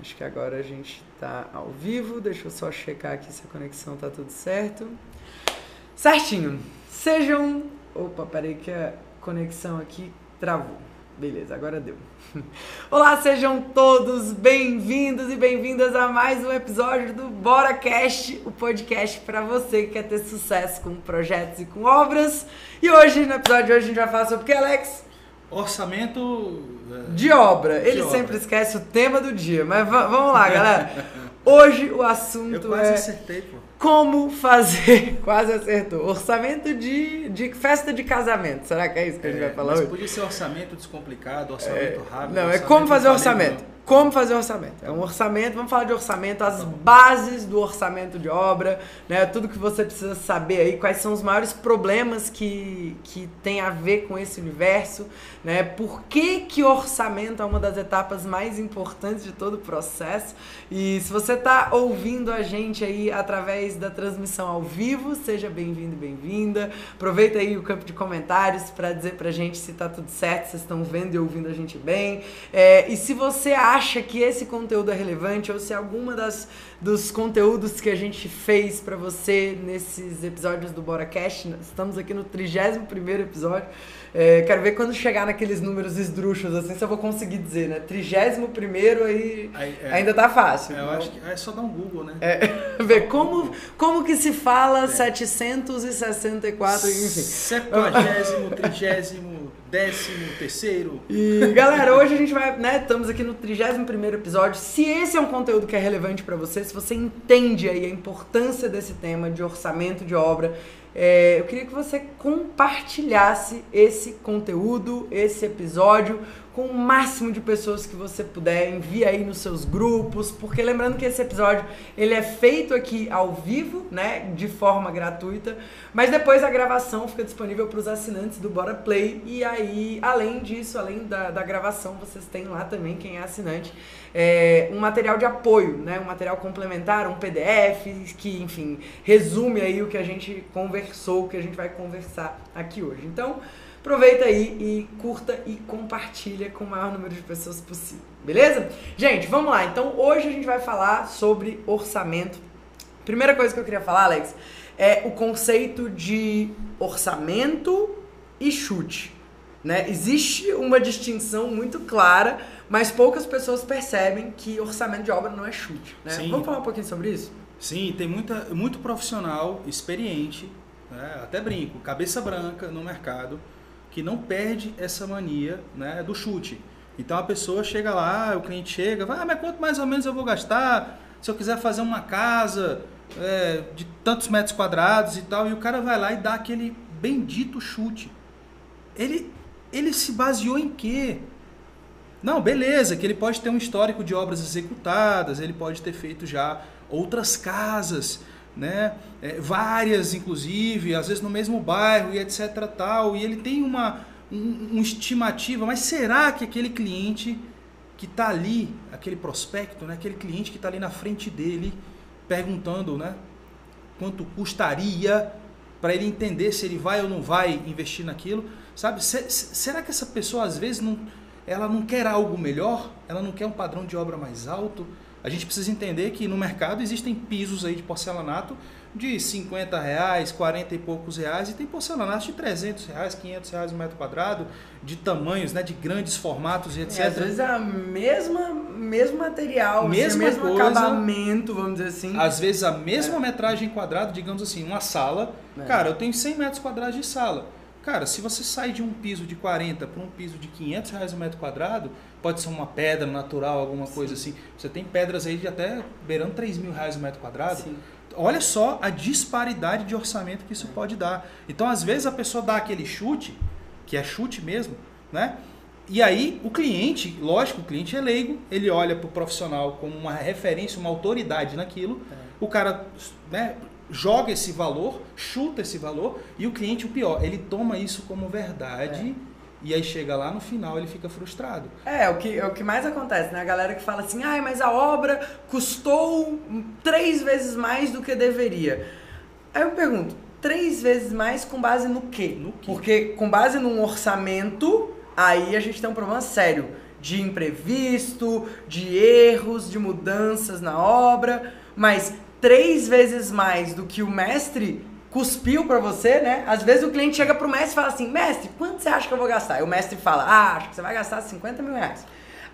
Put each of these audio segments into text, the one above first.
Acho que agora a gente está ao vivo. Deixa eu só checar aqui se a conexão tá tudo certo. Certinho. Sejam. Opa, peraí que a conexão aqui travou. Beleza, agora deu. Olá, sejam todos bem-vindos e bem-vindas a mais um episódio do Bora Cast, o podcast para você que quer ter sucesso com projetos e com obras. E hoje, no episódio de hoje, a gente vai falar sobre o que, Alex? Orçamento de obra. Ele de sempre obra. esquece o tema do dia, mas va- vamos lá, galera. Hoje o Eu assunto quase é acertei, pô. como fazer, quase acertou, orçamento de, de festa de casamento. Será que é isso que a gente É, vai falar mas hoje? podia ser orçamento descomplicado, orçamento rápido. Não, é como fazer orçamento. Como fazer orçamento. É um orçamento, vamos falar de orçamento, as bases do orçamento de obra, né? Tudo que você precisa saber aí, quais são os maiores problemas que, que tem a ver com esse universo, né? Por que, que orçamento é uma das etapas mais importantes de todo o processo. E se você está ouvindo a gente aí através da transmissão ao vivo, seja bem-vindo e bem-vinda. Aproveita aí o campo de comentários para dizer pra gente se tá tudo certo, se vocês estão vendo e ouvindo a gente bem. É, e se você acha que esse conteúdo é relevante ou se alguma das dos conteúdos que a gente fez pra você nesses episódios do Bora Cash, estamos aqui no 31 primeiro episódio. É, quero ver quando chegar naqueles números esdrúxulos, assim, se eu vou conseguir dizer, né? 31 primeiro aí, Aí, é, ainda tá fácil. é, eu acho que é só dar um Google, né? É, ver como, como que se fala 764, enfim. Septuagésimo, trigésimo, décimo, terceiro. E galera, hoje a gente vai, né, estamos aqui no 31º episódio. Se esse é um conteúdo que é relevante pra você, se você entende aí a importância desse tema de orçamento de obra, é, eu queria que você compartilhasse esse conteúdo, esse episódio com o máximo de pessoas que você puder, envia aí nos seus grupos, porque lembrando que esse episódio ele é feito aqui ao vivo, né, de forma gratuita, mas depois a gravação fica disponível para os assinantes do Bora Play. E aí, além disso, além da, da gravação, vocês têm lá também, quem é assinante, é, um material de apoio, né, um material complementar, um PDF que, enfim, resume aí o que a gente conversou, o que a gente vai conversar aqui hoje. Então, Aproveita aí e curta e compartilha com o maior número de pessoas possível, beleza? Gente, vamos lá. Então, hoje a gente vai falar sobre orçamento. Primeira coisa que eu queria falar, Alex, é o conceito de orçamento e chute. Né? Existe uma distinção muito clara, mas poucas pessoas percebem que orçamento de obra não é chute. Né? Sim. Vamos falar um pouquinho sobre isso? Sim, tem muita, muito profissional experiente, né? até brinco, cabeça branca no mercado, que não perde essa mania né, do chute. Então a pessoa chega lá, o cliente chega, vai, ah, mas quanto mais ou menos eu vou gastar se eu quiser fazer uma casa é, de tantos metros quadrados e tal, e o cara vai lá e dá aquele bendito chute. Ele, ele se baseou em quê? Não, beleza, que ele pode ter um histórico de obras executadas, ele pode ter feito já outras casas, né? É, várias, inclusive, às vezes no mesmo bairro e etc. tal, e ele tem uma um, um estimativa, mas será que aquele cliente que está ali, aquele prospecto, né? aquele cliente que está ali na frente dele, perguntando né? quanto custaria para ele entender se ele vai ou não vai investir naquilo, sabe? Se- se- será que essa pessoa às vezes não, ela não quer algo melhor? Ela não quer um padrão de obra mais alto? A gente precisa entender que no mercado existem pisos aí de porcelanato de 50 reais, 40 e poucos reais, e tem porcelanato de 300 reais, 500 reais o metro quadrado, de tamanhos, né, de grandes formatos e etc. É, às vezes é a mesma, mesmo material, Mesma assim, mesmo coisa. acabamento, vamos dizer assim. Às vezes a mesma metragem quadrada, digamos assim, uma sala. É. Cara, eu tenho 100 metros quadrados de sala. Cara, se você sai de um piso de 40 para um piso de 500 reais o metro quadrado, pode ser uma pedra natural, alguma coisa assim. Você tem pedras aí de até beirando 3 mil reais o metro quadrado. Sim. Olha só a disparidade de orçamento que isso pode dar. Então, às vezes, a pessoa dá aquele chute, que é chute mesmo, né? E aí, o cliente, lógico, o cliente é leigo, ele olha para o profissional como uma referência, uma autoridade naquilo. O cara né, joga esse valor, chuta esse valor, e o cliente, o pior, ele toma isso como verdade. E aí chega lá no final ele fica frustrado. É, o que, é o que mais acontece, né? A galera que fala assim, ai, mas a obra custou três vezes mais do que deveria. Aí eu pergunto, três vezes mais com base no quê? No quê? Porque com base num orçamento, aí a gente tem um problema sério de imprevisto, de erros, de mudanças na obra, mas três vezes mais do que o mestre cuspiu para você, né? Às vezes o cliente chega pro mestre e fala assim, mestre, quanto você acha que eu vou gastar? E o mestre fala, ah, acho que você vai gastar 50 mil reais.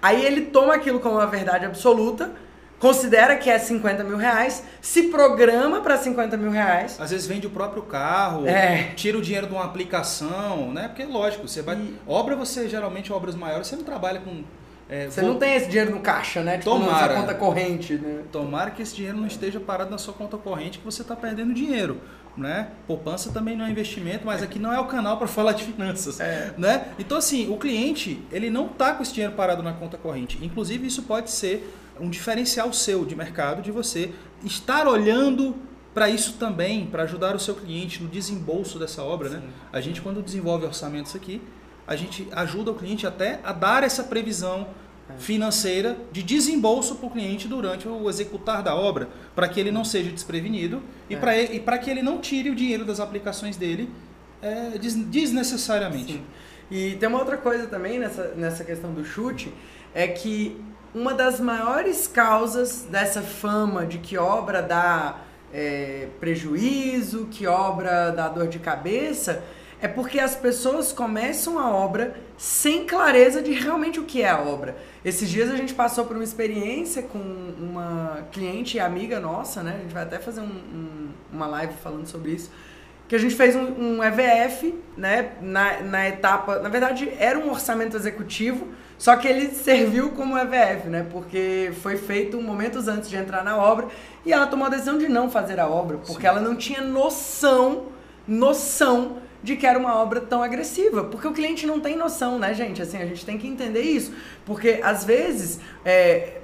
Aí ele toma aquilo como uma verdade absoluta, considera que é 50 mil reais, se programa para 50 mil reais. Às vezes vende o próprio carro, É. tira o dinheiro de uma aplicação, né? Porque lógico, você vai. E- Obra, você geralmente, obras maiores, você não trabalha com. É, Você vou- não tem esse dinheiro no caixa, né? Tipo, na Tomara. sua conta corrente, né? Tomara que esse dinheiro não esteja parado na sua conta corrente, que você está perdendo dinheiro. Né? Poupança também não é investimento, mas aqui não é o canal para falar de finanças. É. Né? Então, assim, o cliente ele não está com esse dinheiro parado na conta corrente. Inclusive, isso pode ser um diferencial seu de mercado, de você estar olhando para isso também, para ajudar o seu cliente no desembolso dessa obra. Né? A gente, quando desenvolve orçamentos aqui, a gente ajuda o cliente até a dar essa previsão financeira de desembolso para o cliente durante o executar da obra, para que ele não seja desprevenido e É. para e para que ele não tire o dinheiro das aplicações dele é, des- desnecessariamente. Sim. E tem uma outra coisa também nessa, nessa questão do chute, é que uma das maiores causas dessa fama de que obra dá é, prejuízo, que obra dá dor de cabeça, é porque as pessoas começam a obra sem clareza de realmente o que é a obra. Esses dias a gente passou por uma experiência com uma cliente e amiga nossa, né? A gente vai até fazer um- um- uma live falando sobre isso que a gente fez um, um EVF, né, na, na etapa, na verdade era um orçamento executivo, só que ele serviu como EVF, né, porque foi feito momentos antes de entrar na obra e ela tomou a decisão de não fazer a obra, porque Sim. ela não tinha noção, noção de que era uma obra tão agressiva, porque o cliente não tem noção, né, gente, assim, a gente tem que entender isso, porque às vezes, é,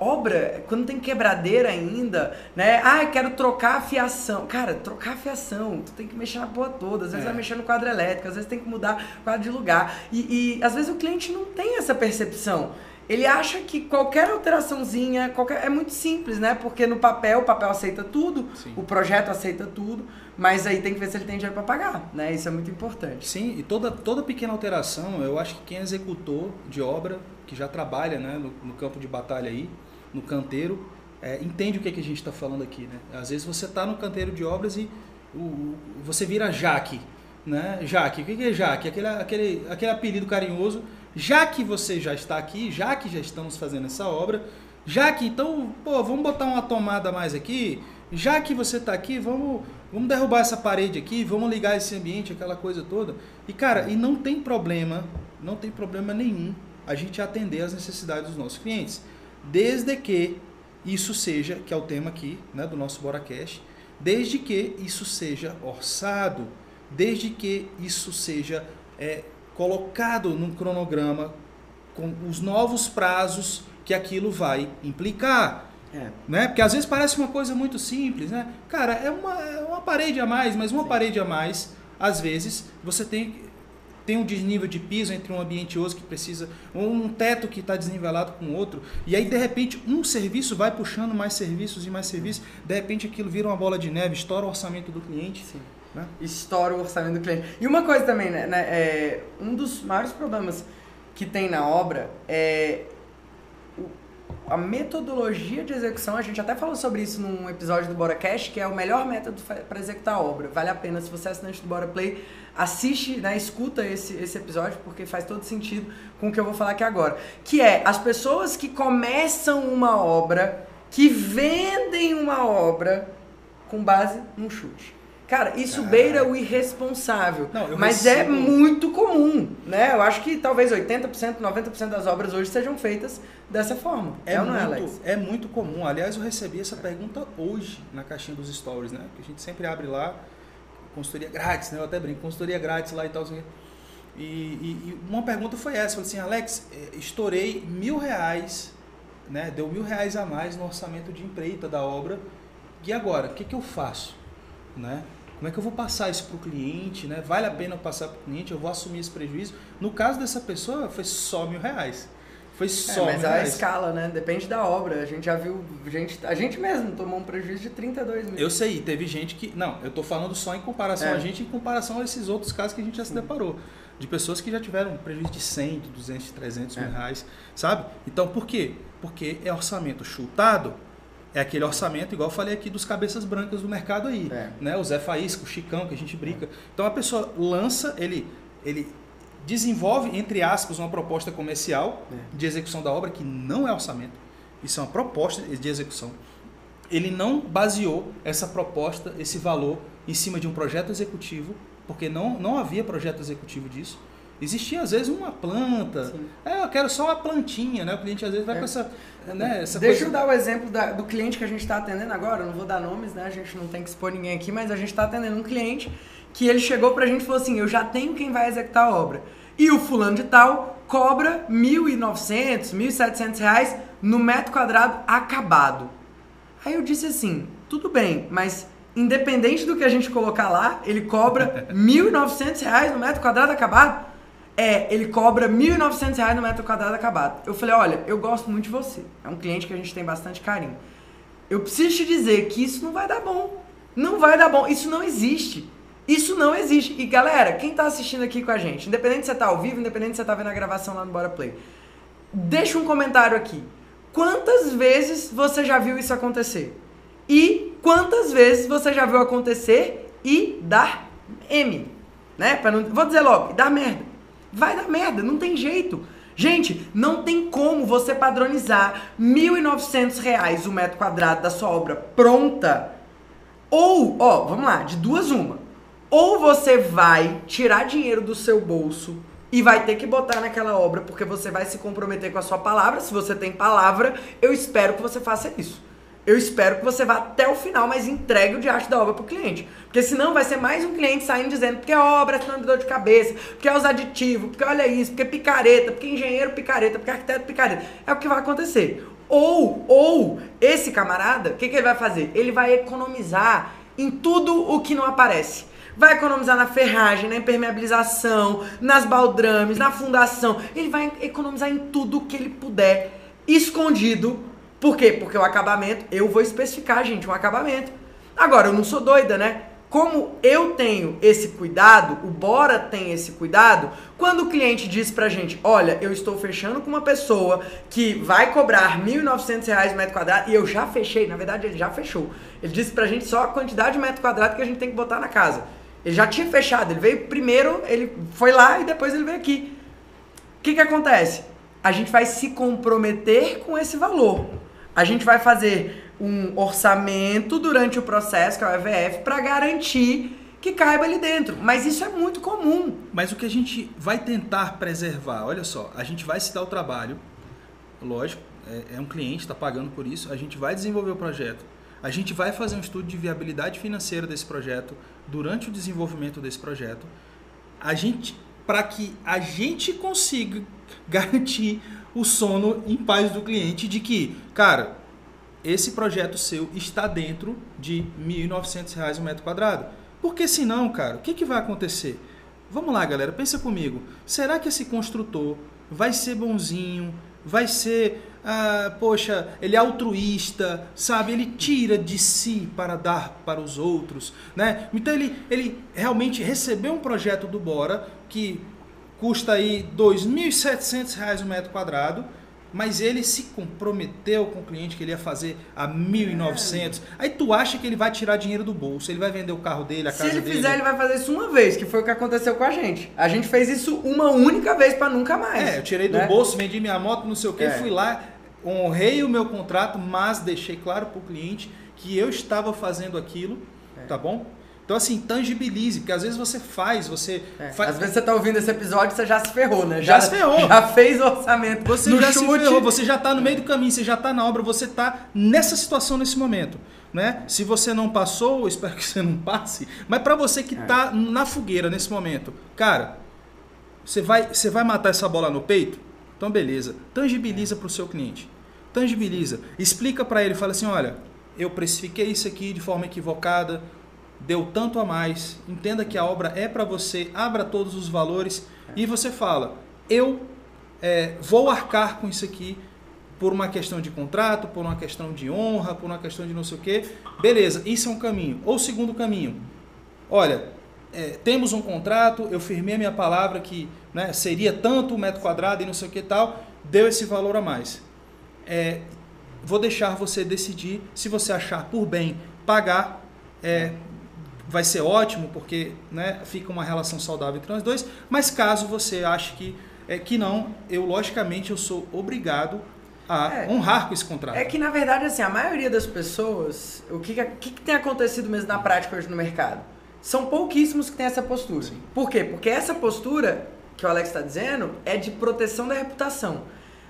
obra, quando tem quebradeira ainda, né? Ah, quero trocar a fiação. Cara, trocar a fiação, tu tem que mexer na porra toda. Às vezes É. vai mexer no quadro elétrico, às vezes tem que mudar o quadro de lugar. E, e às vezes o cliente não tem essa percepção. Ele acha que qualquer alteraçãozinha, qualquer, é muito simples, né? Porque no papel, o papel aceita tudo, Sim. o projeto aceita tudo, mas aí tem que ver se ele tem dinheiro para pagar, né? Isso é muito importante. Sim, e toda, toda pequena alteração, eu acho que quem executou de obra, que já trabalha né, no, no campo de batalha aí, no canteiro, é, entende o que, é que a gente está falando aqui. Né? Às vezes você está no canteiro de obras e o, o- você vira Jaque. Né? Jaque, o que, que é Jaque? Aquele, aquele, aquele apelido carinhoso. Já que você já está aqui, já que já estamos fazendo essa obra, já que então, pô, vamos botar uma tomada mais aqui, já que você está aqui, vamos, vamos derrubar essa parede aqui, vamos ligar esse ambiente, aquela coisa toda. E cara, e não tem problema, não tem problema nenhum a gente atender às necessidades dos nossos clientes, desde que isso seja, que é o tema aqui, né, do nosso BoraCast, desde que isso seja orçado, desde que isso seja é, colocado num cronograma com os novos prazos que aquilo vai implicar É. né? Porque às vezes parece uma coisa muito simples, né? Cara, é uma, é uma parede a mais, mas uma Sim. parede a mais, às vezes, você tem, tem um desnível de piso entre um ambiente e outro que precisa, ou um teto que está desnivelado com o outro, e aí de repente um serviço vai puxando mais serviços e mais serviços, de repente aquilo vira uma bola de neve, estoura o orçamento do cliente. Sim. Né? Estoura o orçamento do cliente. E uma coisa também, né? né, é, um dos maiores problemas que tem na obra é a metodologia de execução. A gente até falou sobre isso num episódio do BoraCast, que é o melhor método para executar a obra. Vale a pena, se você é assinante do Bora Play, assiste, né, escuta esse, esse episódio, porque faz todo sentido com o que eu vou falar aqui agora. Que é as pessoas que começam uma obra, que vendem uma obra com base num chute. Cara, isso Caraca. beira o irresponsável. Não, mas é recebo- muito comum, né? Eu acho que talvez 80%, 90% das obras hoje sejam feitas dessa forma. É, ou não é, muito, Alex? é muito comum. Aliás, eu recebi essa pergunta hoje na caixinha dos stories, né? Que a gente sempre abre lá, consultoria grátis, né? Eu até brinco, consultoria grátis lá e tal. assim. E, e- e uma pergunta foi essa, falei assim, Alex, eh, estourei mil reais, né? Deu mil reais a mais no orçamento de empreita da obra. E agora, o que, que eu faço? Né? Como é que eu vou passar isso para o cliente? Né? Vale a pena eu passar para o cliente? Eu vou assumir esse prejuízo? No caso dessa pessoa, foi só mil reais. Foi É, só mas mil a reais. escala, né? Depende da obra. A gente já viu. Gente, a gente mesmo tomou um prejuízo de 32 mil. Eu sei, teve gente que. Não, eu tô falando só em comparação É. a gente, em comparação a esses outros casos que a gente já se deparou. de pessoas que já tiveram um prejuízo de 100, de 200, de 300 É. mil reais, sabe? Então, por quê? Porque é orçamento chutado, é aquele orçamento, igual eu falei aqui, dos cabeças brancas do mercado aí. É. Né? O Zé Faísca, o Chicão, que a gente brinca. Então, a pessoa lança, ele, ele desenvolve, entre aspas, uma proposta comercial É. de execução da obra, que não é orçamento. Isso é uma proposta de execução. Ele não baseou essa proposta, esse valor, em cima de um projeto executivo, porque não, não havia projeto executivo disso. Existia, às vezes, uma planta. Sim. É, eu quero só uma plantinha, né? O cliente, às vezes, vai É. com essa, né, essa Deixa eu coisa... dar o exemplo da- do cliente que a gente está atendendo agora. Eu não vou dar nomes, né? A gente não tem que expor ninguém aqui, mas a gente está atendendo um cliente que ele chegou pra gente e falou assim: Eu já tenho quem vai executar a obra. E o fulano de tal cobra R$ 1.900, 1.700 reais no metro quadrado acabado. Aí eu disse assim: Tudo bem, mas independente do que a gente colocar lá, ele cobra 1.900 reais no metro quadrado acabado? É, ele cobra 1.900 reais no metro quadrado acabado. Eu falei, olha, eu gosto muito de você. É um cliente que a gente tem bastante carinho. Eu preciso te dizer que isso não vai dar bom. Não vai dar bom. Isso não existe. Isso não existe. E galera, quem tá assistindo aqui com a gente, independente se você tá ao vivo, independente se você tá vendo a gravação lá no Bora Play, deixa um comentário aqui. Quantas vezes você já viu isso acontecer? E quantas vezes você já viu acontecer e dar M? Né? Não, vou dizer logo, dar merda. Vai dar merda, não tem jeito. Gente, não tem como você padronizar 1.900 reais o metro quadrado da sua obra pronta. Ou, ó, vamos lá, de duas uma. Ou você vai tirar dinheiro do seu bolso e vai ter que botar naquela obra porque você vai se comprometer com a sua palavra. Se você tem palavra, eu espero que você faça isso. Eu espero que você vá até o final, mas entregue o diacho da obra pro cliente. Porque senão vai ser mais um cliente saindo dizendo porque é obra, senão me dor de cabeça, porque é os aditivos, porque olha isso, porque é picareta, porque é engenheiro picareta, porque é arquiteto picareta. É o que vai acontecer. Ou, ou, esse camarada, o que, que ele vai fazer? Ele vai economizar em tudo o que não aparece. Vai economizar na ferragem, na impermeabilização, nas baldrames, na fundação. Ele vai economizar em tudo que ele puder, escondido. Por quê? Porque o acabamento, eu vou especificar, gente, um acabamento. Agora, eu não sou doida, né? Como eu tenho esse cuidado, o Bora tem esse cuidado, quando o cliente diz pra gente, olha, eu estou fechando com uma pessoa que vai cobrar 1.900 reais o metro quadrado, e eu já fechei, na verdade ele já fechou. Ele disse pra gente só a quantidade de metro quadrado que a gente tem que botar na casa. Ele já tinha fechado, ele veio primeiro, ele foi lá e depois ele veio aqui. O que, que acontece? A gente vai se comprometer com esse valor. A gente vai fazer um orçamento durante o processo, que é o EVF, para garantir que caiba ali dentro. Mas isso é muito comum. Mas o que a gente vai tentar preservar, olha só, a gente vai se dar o trabalho, lógico, é, é um cliente, está pagando por isso, a gente vai desenvolver o projeto, a gente vai fazer um estudo de viabilidade financeira desse projeto durante o desenvolvimento desse projeto, a gente, para que a gente consiga garantir o sono em paz do cliente de que, cara, esse projeto seu está dentro de R$ 1.900 o metro quadrado. Porque senão, cara, o que, que vai acontecer? Vamos lá, galera, pensa comigo. Será que esse construtor vai ser bonzinho? Vai ser, ah, poxa, ele é altruísta, sabe? Ele tira de si para dar para os outros, né? Então ele, ele realmente recebeu um projeto do Bora que custa aí R$ 2.700 o metro quadrado, mas ele se comprometeu com o cliente que ele ia fazer a 1.900. Aí tu acha que ele vai tirar dinheiro do bolso, ele vai vender o carro dele, a Se casa ele dele. fizer, ele vai fazer isso uma vez, que foi o que aconteceu com a gente. A gente fez isso uma única vez para nunca mais. É, eu tirei do né? bolso, vendi minha moto, não sei o que, É. fui lá, honrei o meu contrato, mas deixei claro para o cliente que eu estava fazendo aquilo, É. tá bom? Então assim, tangibilize, porque às vezes você faz, você É, faz... Às vezes você tá ouvindo esse episódio e você já se ferrou, né? Já se ferrou. Já fez o orçamento. Você já se chute. ferrou, você já está no meio do caminho, você já está na obra, você está nessa situação nesse momento. Né? Se você não passou, eu espero que você não passe, mas para você que É. está na fogueira nesse momento, cara, você vai, você vai matar essa bola no peito? Então beleza, tangibiliza para o seu cliente. Tangibiliza, explica para ele, fala assim, olha, eu precifiquei isso aqui de forma equivocada, deu tanto a mais, entenda que a obra é para você, abra todos os valores e você fala, eu é, vou arcar com isso aqui por uma questão de contrato, por uma questão de honra, por uma questão de não sei o quê. Beleza, isso é um caminho. Ou segundo caminho, olha, é, temos um contrato, eu firmei a minha palavra que né, seria tanto metro quadrado e não sei o que tal, deu esse valor a mais. É, vou deixar você decidir se você achar por bem pagar, é, vai ser ótimo, porque né, fica uma relação saudável entre nós dois, mas caso você ache que, é, que não, eu logicamente eu sou obrigado a é, honrar com esse contrato. É que na verdade assim, a maioria das pessoas, o que, que, que tem acontecido mesmo na prática hoje no mercado? São pouquíssimos que têm essa postura. Sim. Por quê? Porque essa postura que o Alex está dizendo é de proteção da reputação.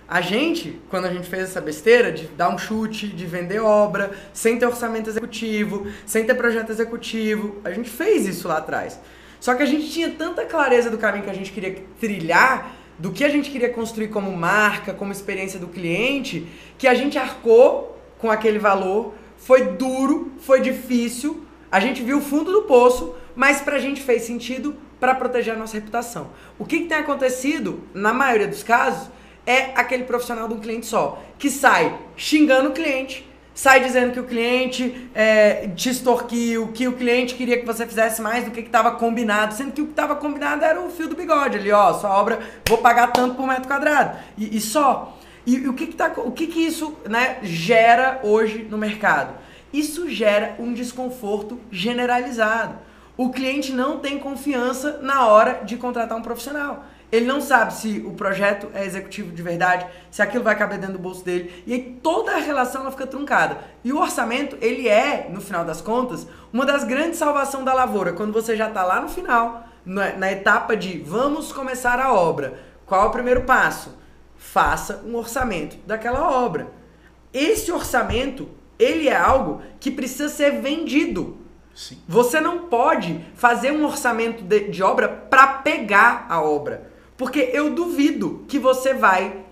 A gente, quando a gente fez essa besteira de dar um chute, de vender obra, sem ter orçamento executivo, sem ter projeto executivo, a gente fez isso lá atrás. Só que a gente tinha tanta clareza do caminho que a gente queria trilhar, do que a gente queria construir como marca, como experiência do cliente, que a gente arcou com aquele valor. Foi duro, foi difícil, a gente viu o fundo do poço, mas pra gente fez sentido para proteger a nossa reputação. O que, que tem acontecido, na maioria dos casos, é aquele profissional de um cliente só, que sai xingando o cliente, sai dizendo que o cliente é, te extorquiu, que o cliente queria que você fizesse mais do que estava combinado, sendo que o que estava combinado era o fio do bigode ali, ó, sua obra, vou pagar tanto por metro quadrado. E, e só. E, e, o, que, que, tá, o que, que isso né, gera hoje no mercado? Isso gera um desconforto generalizado. O cliente não tem confiança na hora de contratar um profissional. Ele não sabe se o projeto é executivo de verdade, se aquilo vai caber dentro do bolso dele. E aí toda a relação ela fica truncada. E o orçamento, ele é, no final das contas, uma das grandes salvações da lavoura. Quando você já está lá no final, na, na etapa de vamos começar a obra. Qual é o primeiro passo? Faça um orçamento daquela obra. Esse orçamento, ele é algo que precisa ser vendido. Sim. Você não pode fazer um orçamento de, de obra para pegar a obra. Porque eu duvido que você vai.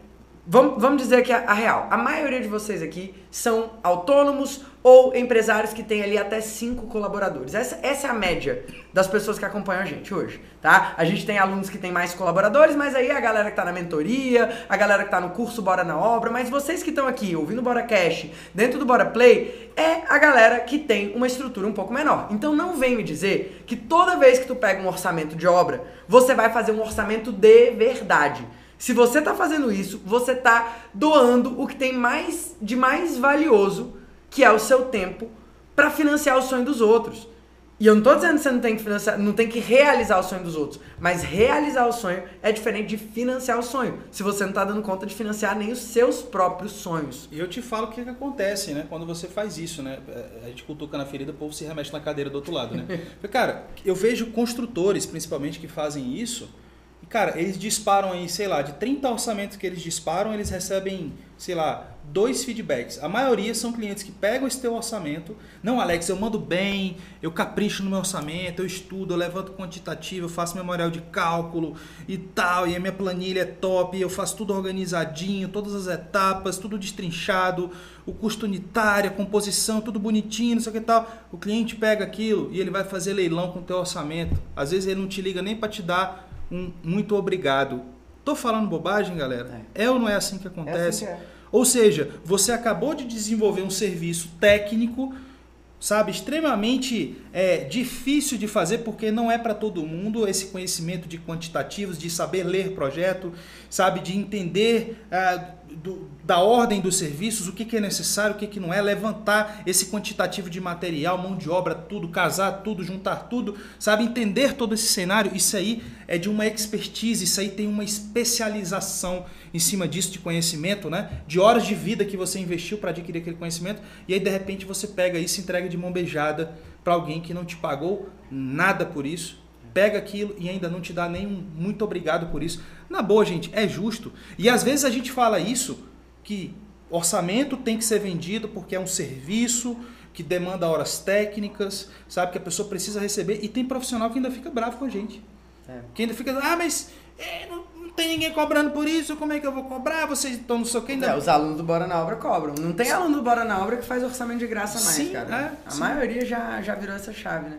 Vamos, vamos dizer que a, a real. A maioria de vocês aqui são autônomos ou empresários que têm ali até cinco colaboradores. Essa, essa é a média das pessoas que acompanham a gente hoje, tá? A gente tem alunos que têm mais colaboradores, mas aí a galera que tá na mentoria, a galera que tá no curso Bora na Obra, mas vocês que estão aqui ouvindo Bora Cash, dentro do Bora Play, é a galera que tem uma estrutura um pouco menor. Então não vem me dizer que toda vez que tu pega um orçamento de obra, você vai fazer um orçamento de verdade. Se você está fazendo isso, você está doando o que tem mais de mais valioso que é o seu tempo, para financiar o sonho dos outros. E eu não estou dizendo que você não tem que financiar, não tem que realizar o sonho dos outros, mas realizar o sonho é diferente de financiar o sonho. Se você não está dando conta de financiar nem os seus próprios sonhos. E eu te falo o que, que acontece, né? Quando você faz isso, né? A gente cutuca na ferida, o povo se remexe na cadeira do outro lado, né? Porque, cara, eu vejo construtores, principalmente, que fazem isso. Cara, eles disparam aí, sei lá, de 30 orçamentos que eles disparam, eles recebem, sei lá, dois feedbacks. A maioria são clientes que pegam esse teu orçamento. Não, Alex, eu mando bem, eu capricho no meu orçamento, eu estudo, eu levanto quantitativo, eu faço memorial de cálculo e tal, e a minha planilha é top, eu faço tudo organizadinho, todas as etapas, tudo destrinchado, o custo unitário, a composição, tudo bonitinho, não sei o que tal. O cliente pega aquilo e ele vai fazer leilão com o teu orçamento. Às vezes ele não te liga nem para te dar um muito obrigado. Tô falando bobagem, galera? É, é ou não é assim que acontece? É assim que é. Ou seja, você acabou de desenvolver um serviço técnico, sabe, extremamente é, difícil de fazer porque não é para todo mundo esse conhecimento de quantitativos, de saber ler projeto, sabe, de entender ah, do, da ordem dos serviços, o que, que é necessário, o que, que não é, levantar esse quantitativo de material, mão de obra, tudo, casar tudo, juntar tudo, sabe, entender todo esse cenário, isso aí é de uma expertise, isso aí tem uma especialização em cima disso de conhecimento, né? De horas de vida que você investiu para adquirir aquele conhecimento e aí de repente você pega isso e entrega de mão beijada para alguém que não te pagou nada por isso, pega aquilo e ainda não te dá nenhum muito obrigado por isso. Na boa, gente, é justo. E às vezes a gente fala isso que orçamento tem que ser vendido porque é um serviço que demanda horas técnicas, sabe que a pessoa precisa receber e tem profissional que ainda fica bravo com a gente. É. Que ainda fica, ah, mas é, não, tem ninguém cobrando por isso, como é que eu vou cobrar? Vocês estão no seu que ainda. É, os alunos do Bora na Obra cobram. Não tem aluno do Bora na Obra que faz orçamento de graça mais, sim, cara. É, a sim. maioria já, já virou essa chave, né?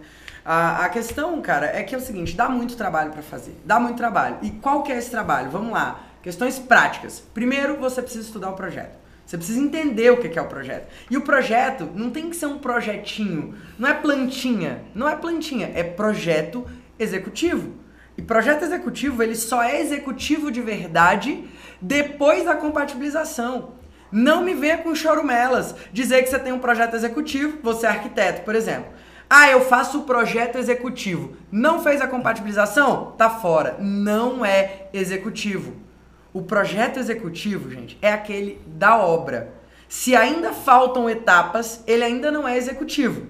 A, a questão, cara, é que é o seguinte, dá muito trabalho para fazer. Dá muito trabalho. E qual que é esse trabalho? Vamos lá. Questões práticas. Primeiro, você precisa estudar o projeto. Você precisa entender o que é o projeto. E o projeto não tem que ser um projetinho, não é plantinha, não é plantinha, é projeto executivo. E projeto executivo, ele só é executivo de verdade depois da compatibilização. Não me venha com chorumelas dizer que você tem um projeto executivo, você é arquiteto, por exemplo. Ah, eu faço o projeto executivo. Não fez a compatibilização? Tá fora. Não é executivo. O projeto executivo, gente, é aquele da obra. Se ainda faltam etapas, ele ainda não é executivo.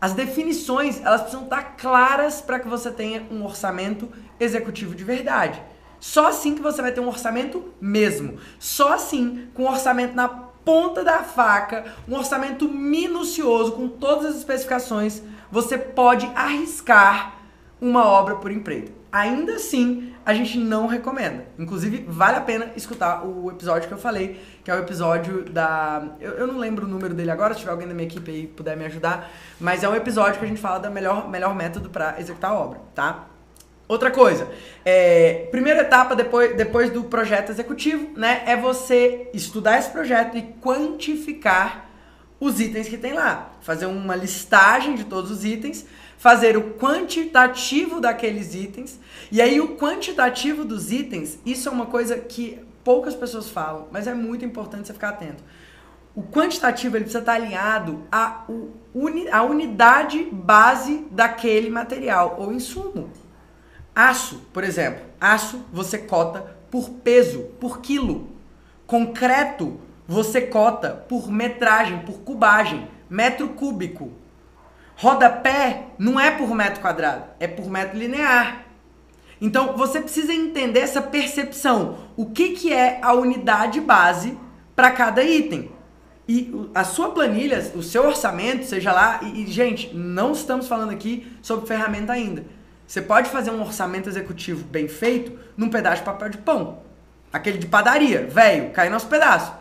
As definições, elas precisam estar claras para que você tenha um orçamento executivo de verdade. Só assim que você vai ter um orçamento mesmo. Só assim, com um orçamento na ponta da faca, um orçamento minucioso com todas as especificações, você pode arriscar uma obra por empreito. Ainda assim, a gente não recomenda. Inclusive, vale a pena escutar o episódio que eu falei, que é o episódio da. Eu, eu não lembro o número dele agora, se tiver alguém da minha equipe aí puder me ajudar, mas é um episódio que a gente fala do melhor, melhor método para executar a obra, tá? Outra coisa, é, primeira etapa depois, depois do projeto executivo, né, é você estudar esse projeto e quantificar os itens que tem lá. Fazer uma listagem de todos os itens, fazer o quantitativo daqueles itens. E aí o quantitativo dos itens, isso é uma coisa que poucas pessoas falam, mas é muito importante você ficar atento. O quantitativo ele precisa estar alinhado à, à unidade base daquele material ou insumo. Aço, por exemplo, aço você cota por peso, por quilo. Concreto você cota por metragem, por cubagem, metro cúbico. Rodapé não é por metro quadrado, é por metro linear. Então você precisa entender essa percepção. O que, que é a unidade base para cada item? E a sua planilha, o seu orçamento, seja lá, e, e gente, não estamos falando aqui sobre ferramenta ainda. Você pode fazer um orçamento executivo bem feito num pedaço de papel de pão. Aquele de padaria, velho, cai nosso pedaço.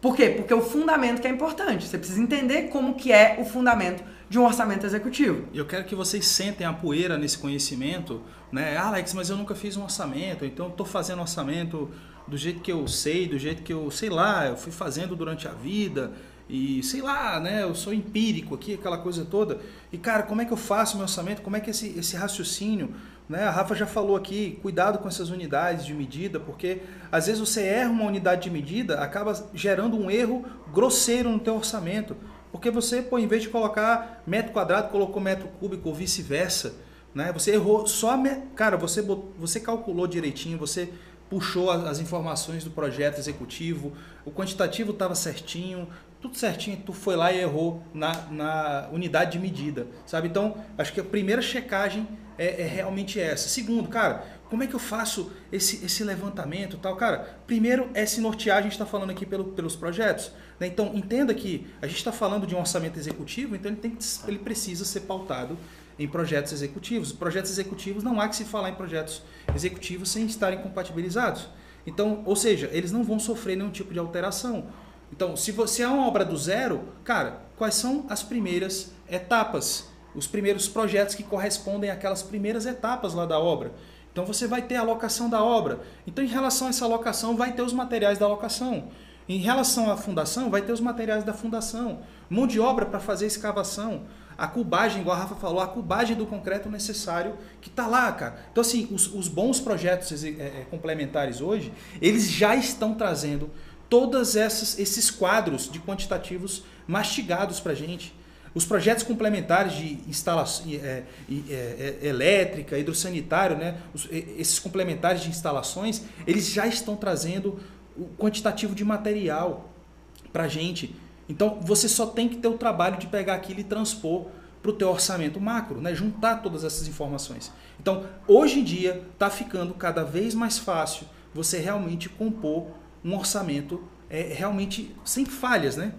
Por quê? Porque o fundamento que é importante. Você precisa entender como que é o fundamento de um orçamento executivo. Eu quero que vocês sentem a poeira nesse conhecimento, né? Ah, Alex, mas eu nunca fiz um orçamento, então estou fazendo orçamento do jeito que eu sei, do jeito que eu, sei lá, eu fui fazendo durante a vida e sei lá, né, eu sou empírico aqui, aquela coisa toda. E cara, como é que eu faço meu orçamento? Como é que esse, esse raciocínio, né? A Rafa já falou aqui, cuidado com essas unidades de medida, porque às vezes você erra uma unidade de medida, acaba gerando um erro grosseiro no teu orçamento. Porque você, pô, em vez de colocar metro quadrado, colocou metro cúbico ou vice-versa, né? Você errou só, cara, você você calculou direitinho, você puxou as informações do projeto executivo, o quantitativo estava certinho, tudo certinho, tu foi lá e errou na, na unidade de medida, sabe? Então, acho que a primeira checagem é, é, realmente essa. Segundo, cara, como é que eu faço esse, esse levantamento tal? Cara, primeiro é se nortear, a gente está falando aqui pelo, pelos projetos. Né? Então, entenda que a gente está falando de um orçamento executivo, então ele, tem que, ele precisa ser pautado em projetos executivos. Projetos executivos, não há que se falar em projetos executivos sem estarem compatibilizados. Então, ou seja, eles não vão sofrer nenhum tipo de alteração. Então, se você é uma obra do zero, cara, quais são as primeiras etapas? Os primeiros projetos que correspondem àquelas primeiras etapas lá da obra. Então você vai ter a alocação da obra. Então, em relação a essa alocação, vai ter os materiais da alocação. Em relação à fundação, vai ter os materiais da fundação. Mão de obra para fazer escavação. A cubagem, igual a Rafa falou, a cubagem do concreto necessário que está lá, cara. Então, assim, os, os bons projetos é, é, complementares hoje, eles já estão trazendo todos esses quadros de quantitativos mastigados para a gente. Os projetos complementares de instalação é, é, é, elétrica, hidrossanitário, né? Os, esses complementares de instalações, eles já estão trazendo o quantitativo de material para a gente. Então você só tem que ter o trabalho de pegar aquilo e transpor para o teu orçamento macro, né? juntar todas essas informações. Então, hoje em dia, está ficando cada vez mais fácil você realmente compor um orçamento é, realmente sem falhas, né?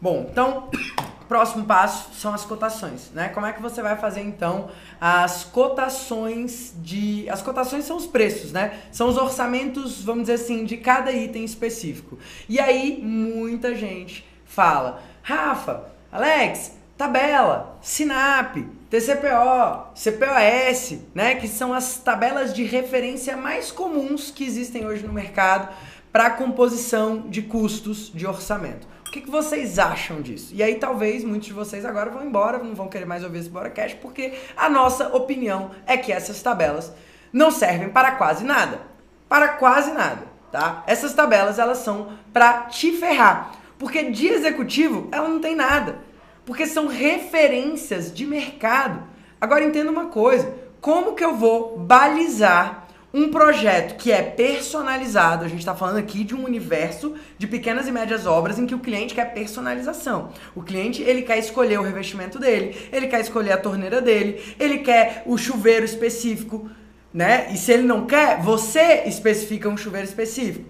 Bom, então, próximo passo são as cotações, né? Como é que você vai fazer então as cotações de as cotações são os preços, né? São os orçamentos, vamos dizer assim, de cada item específico. E aí muita gente fala: "Rafa, Alex, tabela, SINAP, TCPO, CPOS, né, que são as tabelas de referência mais comuns que existem hoje no mercado para composição de custos de orçamento. O que, que, vocês acham disso? E aí talvez muitos de vocês agora vão embora, não vão querer mais ouvir esse Boracast, porque a nossa opinião é que essas tabelas não servem para quase nada. Para quase nada, tá? Essas tabelas, elas são para te ferrar. Porque de executivo, ela não tem nada. Porque são referências de mercado. Agora entenda uma coisa, como que eu vou balizar um projeto que é personalizado, a gente está falando aqui de um universo de pequenas e médias obras em que o cliente quer personalização. O cliente ele quer escolher o revestimento dele, ele quer escolher a torneira dele, ele quer o chuveiro específico, né? E se ele não quer, você especifica um chuveiro específico.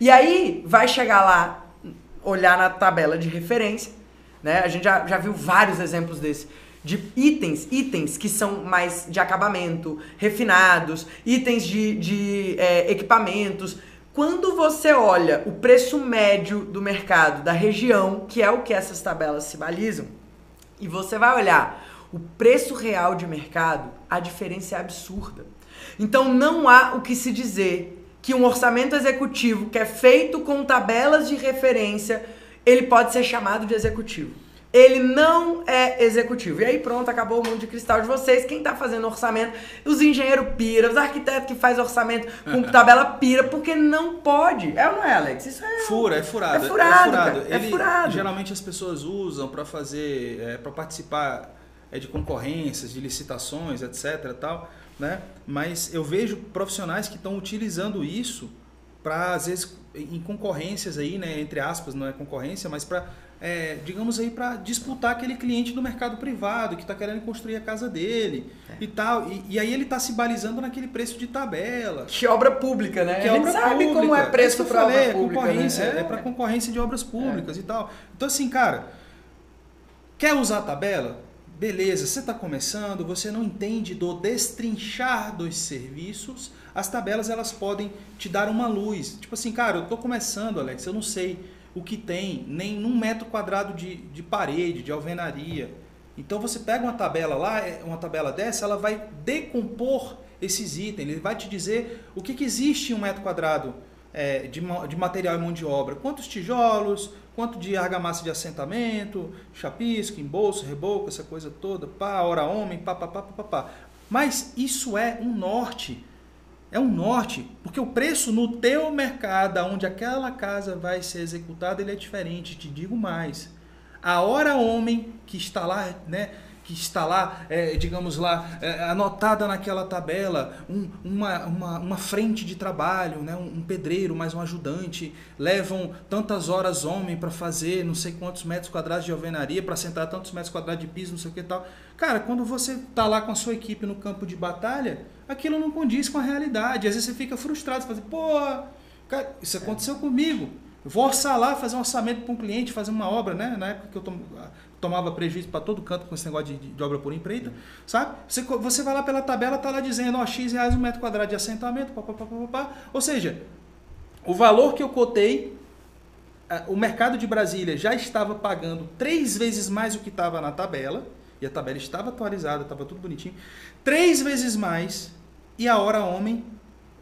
E aí vai chegar lá, olhar na tabela de referência, né? A gente já, já viu vários exemplos desse de itens, itens que são mais de acabamento, refinados, itens de, de é, equipamentos. Quando você olha o preço médio do mercado da região, que é o que essas tabelas se balizam, e você vai olhar o preço real de mercado, a diferença é absurda. Então não há o que se dizer que um orçamento executivo que é feito com tabelas de referência, ele pode ser chamado de executivo ele não é executivo. E aí pronto, acabou o mundo de cristal de vocês. Quem tá fazendo orçamento, os engenheiros pira, os arquitetos que faz orçamento com tabela pira, porque não pode. É ou não é, Alex? Isso é fura, é furado. É furado, é furado. É Ele, furado. Geralmente as pessoas usam para fazer, é, para participar é, de concorrências, de licitações, etc, tal, né? Mas eu vejo profissionais que estão utilizando isso para às vezes em concorrências aí, né, entre aspas, não é concorrência, mas para é, digamos aí, para disputar aquele cliente do mercado privado que está querendo construir a casa dele é. e tal. E, e, aí ele está se balizando naquele preço de tabela. Que obra pública, né? Que a gente sabe pública. como é preço para obra é pública. Concorrência, né? É, é para concorrência de obras públicas é. e tal. Então, assim, cara, quer usar a tabela? Beleza, você está começando, você não entende do destrinchar dos serviços, as tabelas elas podem te dar uma luz. Tipo assim, cara, eu estou começando, Alex, eu não sei o que tem nem num metro quadrado de, de parede, de alvenaria. Então você pega uma tabela lá, é, uma tabela dessa, ela vai decompor esses itens, ele vai te dizer o que, que existe em um metro quadrado é, de, de material e mão de obra. Quantos tijolos, quanto de argamassa de assentamento, chapisco, embolso, reboco, essa coisa toda, pá, hora homem, pá, pá, pá, pá, pá. Mas isso é um norte é um norte, porque o preço no teu mercado, onde aquela casa vai ser executada, ele é diferente. Te digo mais. A hora homem que está lá, né, que está lá, é, digamos lá, é, anotada naquela tabela, um, uma, uma, uma, frente de trabalho, né? um, um, pedreiro mais um ajudante, levam tantas horas homem para fazer não sei quantos metros quadrados de alvenaria, para sentar tantos metros quadrados de piso, não sei o que tal. Cara, quando você está lá com a sua equipe no campo de batalha, aquilo não condiz com a realidade. Às vezes você fica frustrado, você fala assim, pô, isso aconteceu comigo. Vou orçar lá, fazer um orçamento para um cliente, fazer uma obra, né? Na época que eu tomava prejuízo para todo canto com esse negócio de, de obra por empreita, sabe? Você, você vai lá pela tabela, tá lá dizendo, ó, X reais um metro quadrado de assentamento, pá, pá, pá, pá, pá. Ou seja, o valor que eu cotei, o mercado de Brasília já estava pagando três vezes mais o que estava na tabela, e a tabela estava atualizada, estava tudo bonitinho, três vezes mais, e a hora homem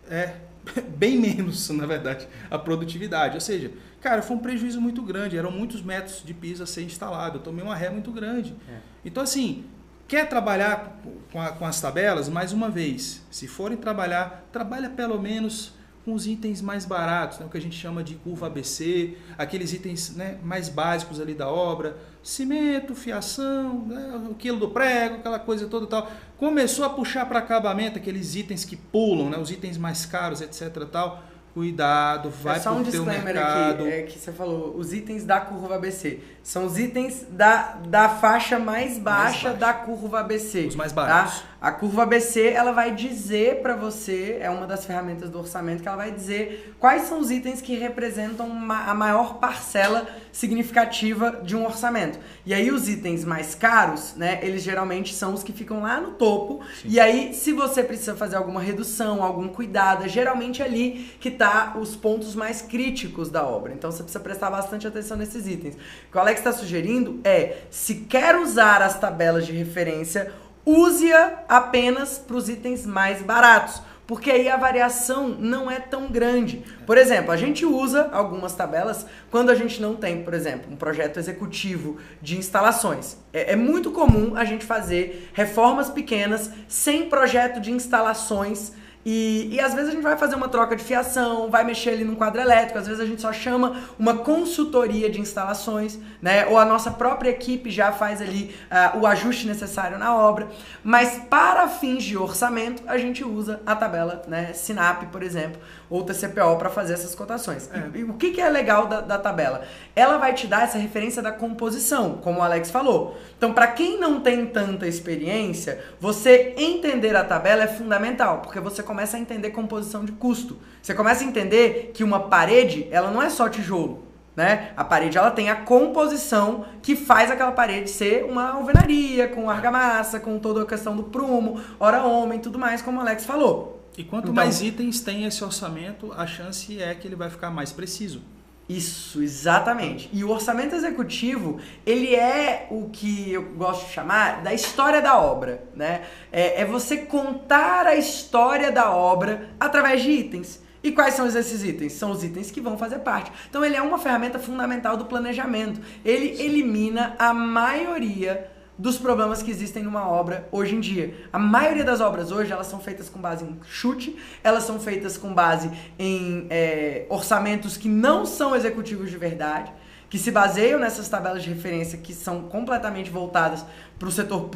é bem menos, na verdade, a produtividade. Ou seja, Cara, foi um prejuízo muito grande. Eram muitos metros de piso a ser instalado. Eu tomei uma ré muito grande. É. Então, assim, quer trabalhar com, a, com, as tabelas? Mais uma vez, se forem trabalhar, trabalha pelo menos com os itens mais baratos, né? o que a gente chama de curva ABC, aqueles itens né, mais básicos ali da obra, cimento, fiação, né, o quilo do prego, aquela coisa toda tal. Começou a puxar para acabamento aqueles itens que pulam, né, os itens mais caros, etc. Tal cuidado, vai é só um disclaimer aqui, é que você falou, os itens da curva ABC. São os itens da, da faixa mais baixa, mais da curva ABC. Os mais baratos. Tá? A curva ABC, ela vai dizer para você, é uma das ferramentas do orçamento, que ela vai dizer quais são os itens que representam a maior parcela significativa de um orçamento. E aí os itens mais caros, né, eles geralmente são os que ficam lá no topo. Sim. E aí, se você precisa fazer alguma redução, algum cuidado, é geralmente ali que tá os pontos mais críticos da obra. Então você precisa prestar bastante atenção nesses itens. O que o Alex está sugerindo é, se quer usar as tabelas de referência, use-a apenas para os itens mais baratos. porque aí a variação não é tão grande. Por exemplo, a gente usa algumas tabelas quando a gente não tem, por exemplo, um projeto executivo de instalações. É, é muito comum a gente fazer reformas pequenas sem projeto de instalações e, e às vezes a gente vai fazer uma troca de fiação, vai mexer ali num quadro elétrico, às vezes a gente só chama uma consultoria de instalações, né? Ou a nossa própria equipe já faz ali uh, o ajuste necessário na obra. Mas para fins de orçamento, a gente usa a tabela, né? Sinap, por exemplo, ou TCPO para fazer essas cotações. É. E, o que, que é legal da, da, tabela? Ela vai te dar essa referência da composição, como o Alex falou. Então, para quem não tem tanta experiência, você entender a tabela é fundamental, porque você começa a entender composição de custo. Você começa a entender que uma parede, ela não é só tijolo. Né? A parede ela tem a composição que faz aquela parede ser uma alvenaria, com argamassa, com toda a questão do prumo, hora homem, tudo mais, como o Alex falou. E quanto então, mais itens tem esse orçamento, a chance é que ele vai ficar mais preciso. Isso, exatamente. E o orçamento executivo, ele é o que eu gosto de chamar da história da obra, né? É, é você contar a história da obra através de itens. E quais são esses itens? São os itens que vão fazer parte. Então ele é uma ferramenta fundamental do planejamento. Ele elimina a maioria dos problemas que existem numa obra hoje em dia. A maioria das obras hoje elas são feitas com base em chute, elas são feitas com base em é, orçamentos que não são executivos de verdade, que se baseiam nessas tabelas de referência que são completamente voltadas para o setor,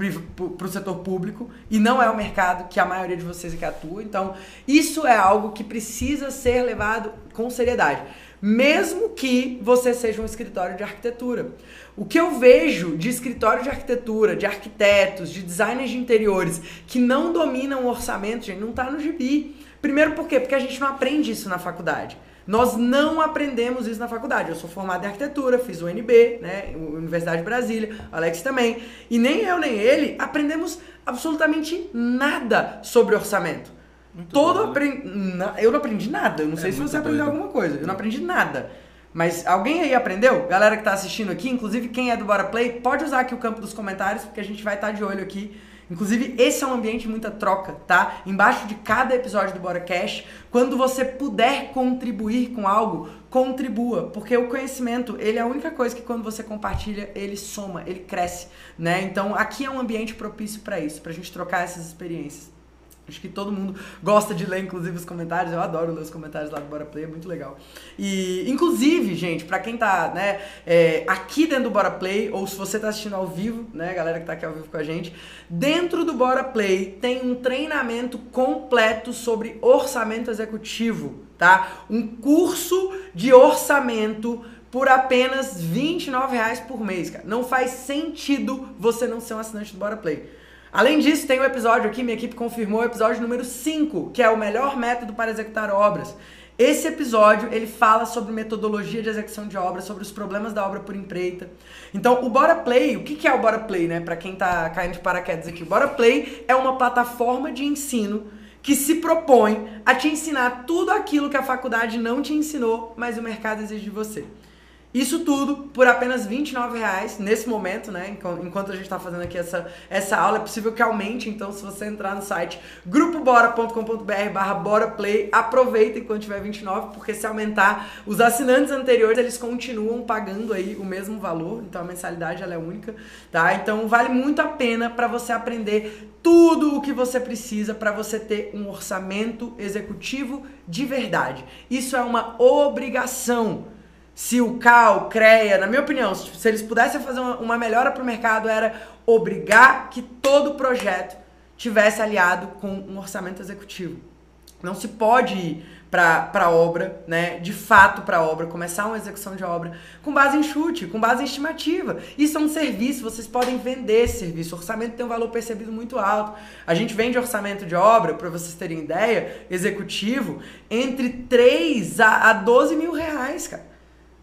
pro setor público e não é o mercado que a maioria de vocês que atua. Então, isso é algo que precisa ser levado com seriedade mesmo que você seja um escritório de arquitetura. O que eu vejo de escritório de arquitetura, de arquitetos, de designers de interiores que não dominam o orçamento, gente, não está no gibi. Primeiro por quê? Porque a gente não aprende isso na faculdade. Nós não aprendemos isso na faculdade. Eu sou formado em arquitetura, fiz o UNB, né, Universidade de Brasília, Alex também, e nem eu nem ele aprendemos absolutamente nada sobre orçamento. Muito Todo aprendi. Eu não aprendi nada. Eu não é sei se você aprendeu doido. alguma coisa. Eu não aprendi nada. Mas alguém aí aprendeu? Galera que está assistindo aqui, inclusive quem é do Bora Play, pode usar aqui o campo dos comentários, porque a gente vai estar tá de olho aqui. Inclusive, esse é um ambiente de muita troca, tá? Embaixo de cada episódio do Bora Cash, quando você puder contribuir com algo, contribua, porque o conhecimento, ele é a única coisa que quando você compartilha, ele soma, ele cresce, né? Então, aqui é um ambiente propício para isso, pra gente trocar essas experiências. Acho que todo mundo gosta de ler, inclusive, os comentários. Eu adoro ler os comentários lá do Bora Play, é muito legal. E, inclusive, gente, para quem tá, né, é, aqui dentro do Bora Play, ou se você tá assistindo ao vivo, né, galera que tá aqui ao vivo com a gente, dentro do Bora Play tem um treinamento completo sobre orçamento executivo, tá? Um curso de orçamento por apenas R$29,00 por mês, cara. Não faz sentido você não ser um assinante do Bora Play. Além disso, tem um episódio aqui, minha equipe confirmou, o episódio número 5, que é o melhor método para executar obras. Esse episódio, ele fala sobre metodologia de execução de obras, sobre os problemas da obra por empreita. Então, o Bora Play, o que é o Bora Play, né? Para quem tá caindo de paraquedas aqui, o Bora Play é uma plataforma de ensino que se propõe a te ensinar tudo aquilo que a faculdade não te ensinou, mas o mercado exige de você. Isso tudo por apenas R$ reais nesse momento, né? Enquanto a gente está fazendo aqui essa, essa aula, é possível que aumente. Então, se você entrar no site grupobora.com.br barra boraplay, aproveita enquanto tiver 29, porque se aumentar, os assinantes anteriores, eles continuam pagando aí o mesmo valor. Então, a mensalidade ela é única, tá? Então, vale muito a pena para você aprender tudo o que você precisa para você ter um orçamento executivo de verdade. Isso é uma obrigação se o CAL, CREA, na minha opinião, se eles pudessem fazer uma, melhora para o mercado, era obrigar que todo projeto tivesse aliado com um orçamento executivo. Não se pode ir para a obra, né, de fato para a obra, começar uma execução de obra com base em chute, com base em estimativa. Isso é um serviço, vocês podem vender esse serviço. O orçamento tem um valor percebido muito alto. A gente vende orçamento de obra, para vocês terem ideia, executivo, entre 3 a, a 12 mil reais, cara.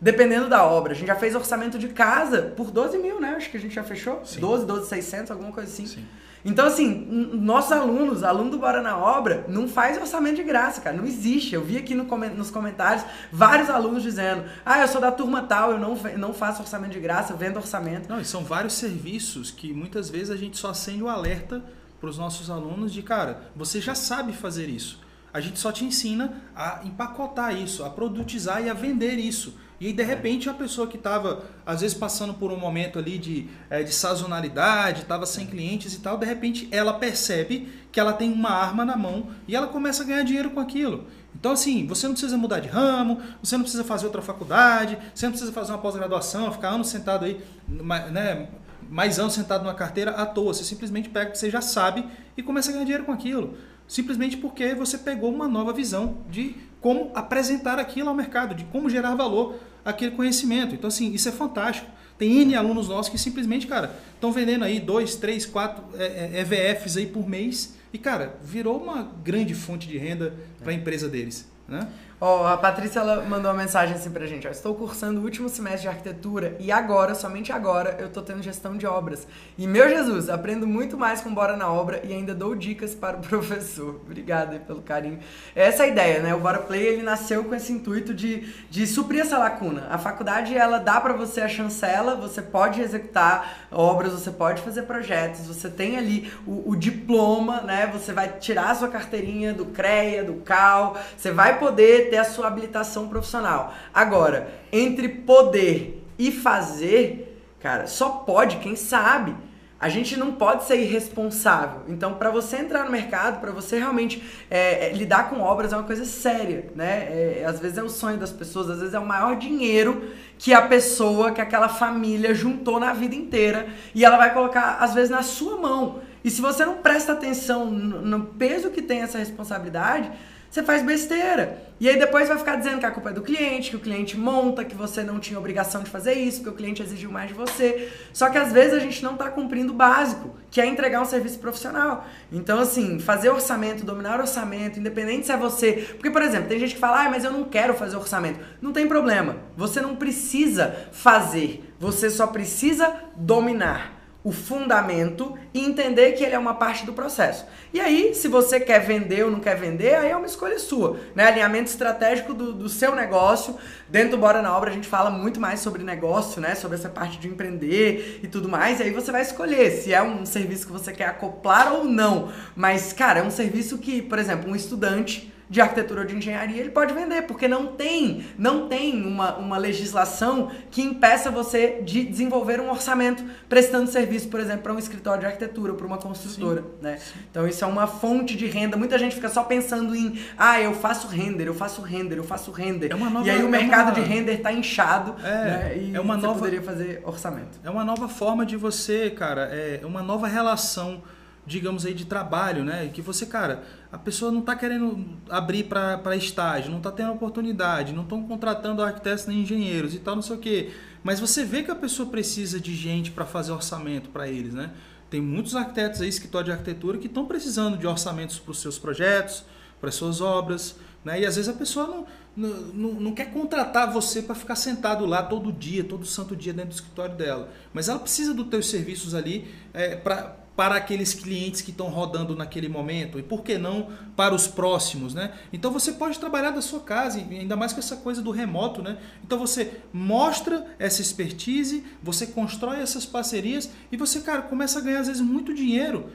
Dependendo da obra. A gente já fez orçamento de casa por 12 mil, né? Acho que a gente já fechou. Sim. 12, 12, 600, alguma coisa assim. Sim. Então, assim, nossos alunos, aluno do Bora na Obra, não faz orçamento de graça, cara. Não existe. Eu vi aqui no, nos comentários vários alunos dizendo: ah, eu sou da turma tal, eu não, não faço orçamento de graça, eu vendo orçamento. Não, e são vários serviços que muitas vezes a gente só acende o alerta para os nossos alunos de, cara, você já sabe fazer isso. A gente só te ensina a empacotar isso, a produtizar e a vender isso. E de repente a pessoa que estava, às vezes, passando por um momento ali de, é, de sazonalidade, estava sem clientes e tal, de repente ela percebe que ela tem uma arma na mão e ela começa a ganhar dinheiro com aquilo. Então, assim, você não precisa mudar de ramo, você não precisa fazer outra faculdade, você não precisa fazer uma pós-graduação, ficar anos sentado aí, né, mais anos sentado numa carteira à toa. Você simplesmente pega o que você já sabe e começa a ganhar dinheiro com aquilo. Simplesmente porque você pegou uma nova visão de como apresentar aquilo ao mercado, de como gerar valor àquele conhecimento. Então, assim, isso é fantástico. Tem N alunos nossos que simplesmente, cara, estão vendendo aí dois, três, quatro EVFs aí por mês e, cara, virou uma grande fonte de renda para a empresa deles. Né? Ó, oh, a Patrícia ela mandou uma mensagem assim pra gente, ó, estou cursando o último semestre de arquitetura e agora, somente agora, eu tô tendo gestão de obras. E meu Jesus, aprendo muito mais com Bora na Obra e ainda dou dicas para o professor. Obrigada pelo carinho. Essa é a ideia, né? O Bora Play, ele nasceu com esse intuito de, de suprir essa lacuna. A faculdade, ela dá para você a chancela, você pode executar obras, você pode fazer projetos, você tem ali o, o diploma, né? Você vai tirar a sua carteirinha do CREA, do CAL, você vai poder ter a sua habilitação profissional. Agora, entre poder e fazer, cara, só pode quem sabe. A gente não pode ser irresponsável. Então, para você entrar no mercado, para você realmente é, é, lidar com obras é uma coisa séria, né? É, às vezes é o sonho das pessoas, às vezes é o maior dinheiro que a pessoa, que aquela família juntou na vida inteira e ela vai colocar, às vezes, na sua mão. E se você não presta atenção no, no peso que tem essa responsabilidade, você faz besteira. E aí depois vai ficar dizendo que a culpa é do cliente, que o cliente monta, que você não tinha obrigação de fazer isso, que o cliente exigiu mais de você. Só que às vezes a gente não está cumprindo o básico, que é entregar um serviço profissional. Então, assim, fazer orçamento, dominar orçamento, independente se é você. Porque, por exemplo, tem gente que fala, ah, mas eu não quero fazer orçamento. Não tem problema. Você não precisa fazer. Você só precisa dominar o fundamento e entender que ele é uma parte do processo. E aí, se você quer vender ou não quer vender, aí é uma escolha sua. Né? Alinhamento estratégico do, do seu negócio. Dentro do Bora na Obra a gente fala muito mais sobre negócio, né? Sobre essa parte de empreender e tudo mais. E aí você vai escolher se é um serviço que você quer acoplar ou não. Mas, cara, é um serviço que, por exemplo, um estudante de arquitetura ou de engenharia, ele pode vender, porque não tem, não tem uma, uma legislação que impeça você de desenvolver um orçamento prestando serviço, por exemplo, para um escritório de arquitetura ou para uma construtora, sim, né? Sim. Então isso é uma fonte de renda. Muita gente fica só pensando em, ah, eu faço render, eu faço render, eu faço render. É nova, e aí o é mercado uma... de render está inchado, é, né? E é uma você nova, poderia fazer orçamento. É uma nova forma de você, cara, é uma nova relação digamos aí, de trabalho, né? Que você, cara, a pessoa não está querendo abrir para estágio, não está tendo oportunidade, não estão contratando arquitetos nem engenheiros e tal, não sei o quê. Mas você vê que a pessoa precisa de gente para fazer orçamento para eles, né? Tem muitos arquitetos aí, escritório de arquitetura, que estão precisando de orçamentos para os seus projetos, para as suas obras, né? E às vezes a pessoa não, não, não quer contratar você para ficar sentado lá todo dia, todo santo dia dentro do escritório dela. Mas ela precisa dos teus serviços ali é, para para aqueles clientes que estão rodando naquele momento e por que não para os próximos, né? Então você pode trabalhar da sua casa, ainda mais com essa coisa do remoto, né? Então você mostra essa expertise, você constrói essas parcerias e você, cara, começa a ganhar às vezes muito dinheiro,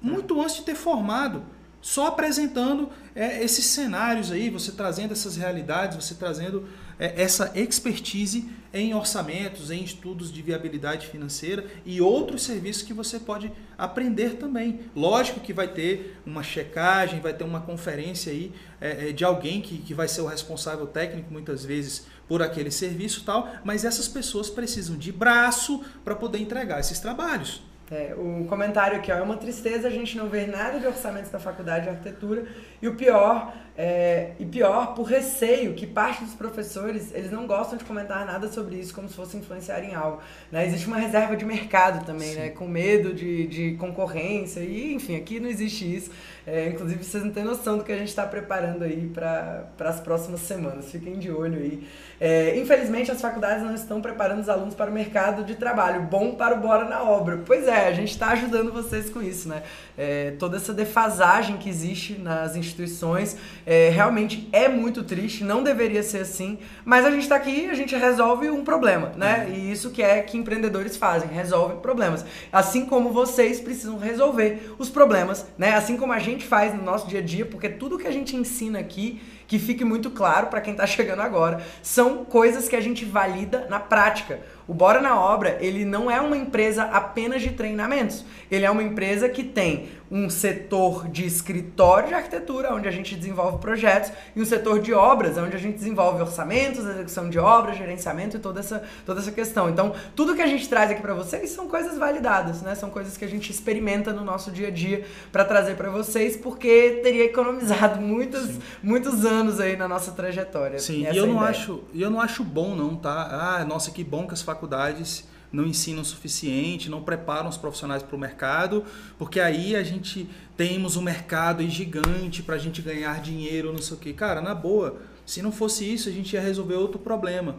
muito antes de ter formado, só apresentando é, esses cenários aí, você trazendo essas realidades, você trazendo essa expertise em orçamentos, em estudos de viabilidade financeira e outros serviços que você pode aprender também. Lógico que vai ter uma checagem, vai ter uma conferência aí é, é de alguém que, que vai ser o responsável técnico muitas vezes por aquele serviço tal, mas essas pessoas precisam de braço para poder entregar esses trabalhos. É, o comentário aqui ó, é uma tristeza a gente não ver nada de orçamentos da faculdade de arquitetura e o pior é, e pior por receio que parte dos professores eles não gostam de comentar nada sobre isso como se fosse influenciar em algo né? existe uma reserva de mercado também né? com medo de, de concorrência e enfim aqui não existe isso. É, inclusive vocês não têm noção do que a gente está preparando aí para as próximas semanas. Fiquem de olho aí. É, infelizmente as faculdades não estão preparando os alunos para o mercado de trabalho. Bom para o bora na obra. Pois é a gente está ajudando vocês com isso né? É, toda essa defasagem que existe nas instituições É, realmente é muito triste, não deveria ser assim, mas a gente está aqui, a gente resolve um problema, né? Uhum. E isso que é que empreendedores fazem, resolvem problemas. Assim como vocês precisam resolver os problemas, né? Assim como a gente faz no nosso dia a dia, porque tudo que a gente ensina aqui que fique muito claro para quem está chegando agora, são coisas que a gente valida na prática. O Bora na Obra, ele não é uma empresa apenas de treinamentos. Ele é uma empresa que tem um setor de escritório de arquitetura, onde a gente desenvolve projetos, e um setor de obras, onde a gente desenvolve orçamentos, execução de obras, gerenciamento e toda essa, toda essa questão. Então, tudo que a gente traz aqui para vocês são coisas validadas, né? São coisas que a gente experimenta no nosso dia a dia para trazer para vocês, porque teria economizado muitos, muitos anos aí na nossa trajetória. Sim, e eu não acho, eu não acho bom não, tá? Ah, nossa, que bom que as faculdades não ensinam o suficiente, não preparam os profissionais para o mercado, porque aí a gente temos um mercado gigante para a gente ganhar dinheiro, não sei o que. Cara, na boa, se não fosse isso, a gente ia resolver outro problema.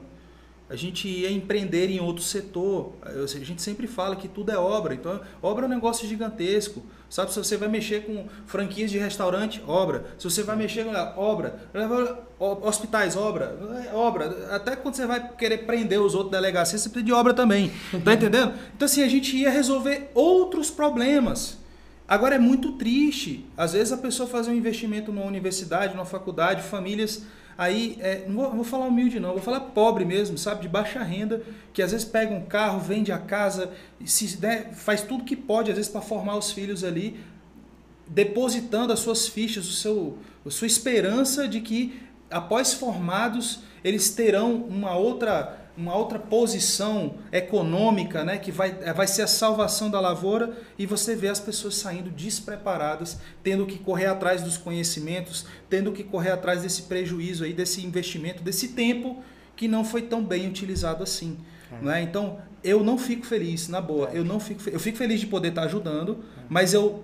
A gente ia empreender em outro setor. A gente sempre fala que tudo é obra. Então, obra é um negócio gigantesco. Sabe, se você vai mexer com franquias de restaurante, obra. Se você vai mexer com obra, hospitais, obra, obra. Até quando você vai querer prender os outros delegacias, você precisa de obra também. Tá entendendo? Então, assim, a gente ia resolver outros problemas. Agora é muito triste. Às vezes a pessoa fazer um investimento numa universidade, numa faculdade, famílias Aí, é, não, vou, vou, falar humilde não, vou falar pobre mesmo, sabe? De baixa renda, que às vezes pega um carro, vende a casa, se der, faz tudo que pode, às vezes, para formar os filhos ali, depositando as suas fichas, o seu, a sua esperança de que, após formados, eles terão uma outra uma outra posição econômica, né, que vai, é, vai ser a salvação da lavoura, e você vê as pessoas saindo despreparadas, tendo que correr atrás dos conhecimentos, tendo que correr atrás desse prejuízo aí, desse investimento, desse tempo que não foi tão bem utilizado assim. É. Né? Então, eu não fico feliz, na boa, é. eu não fico, eu fico feliz de poder estar ajudando, mas eu,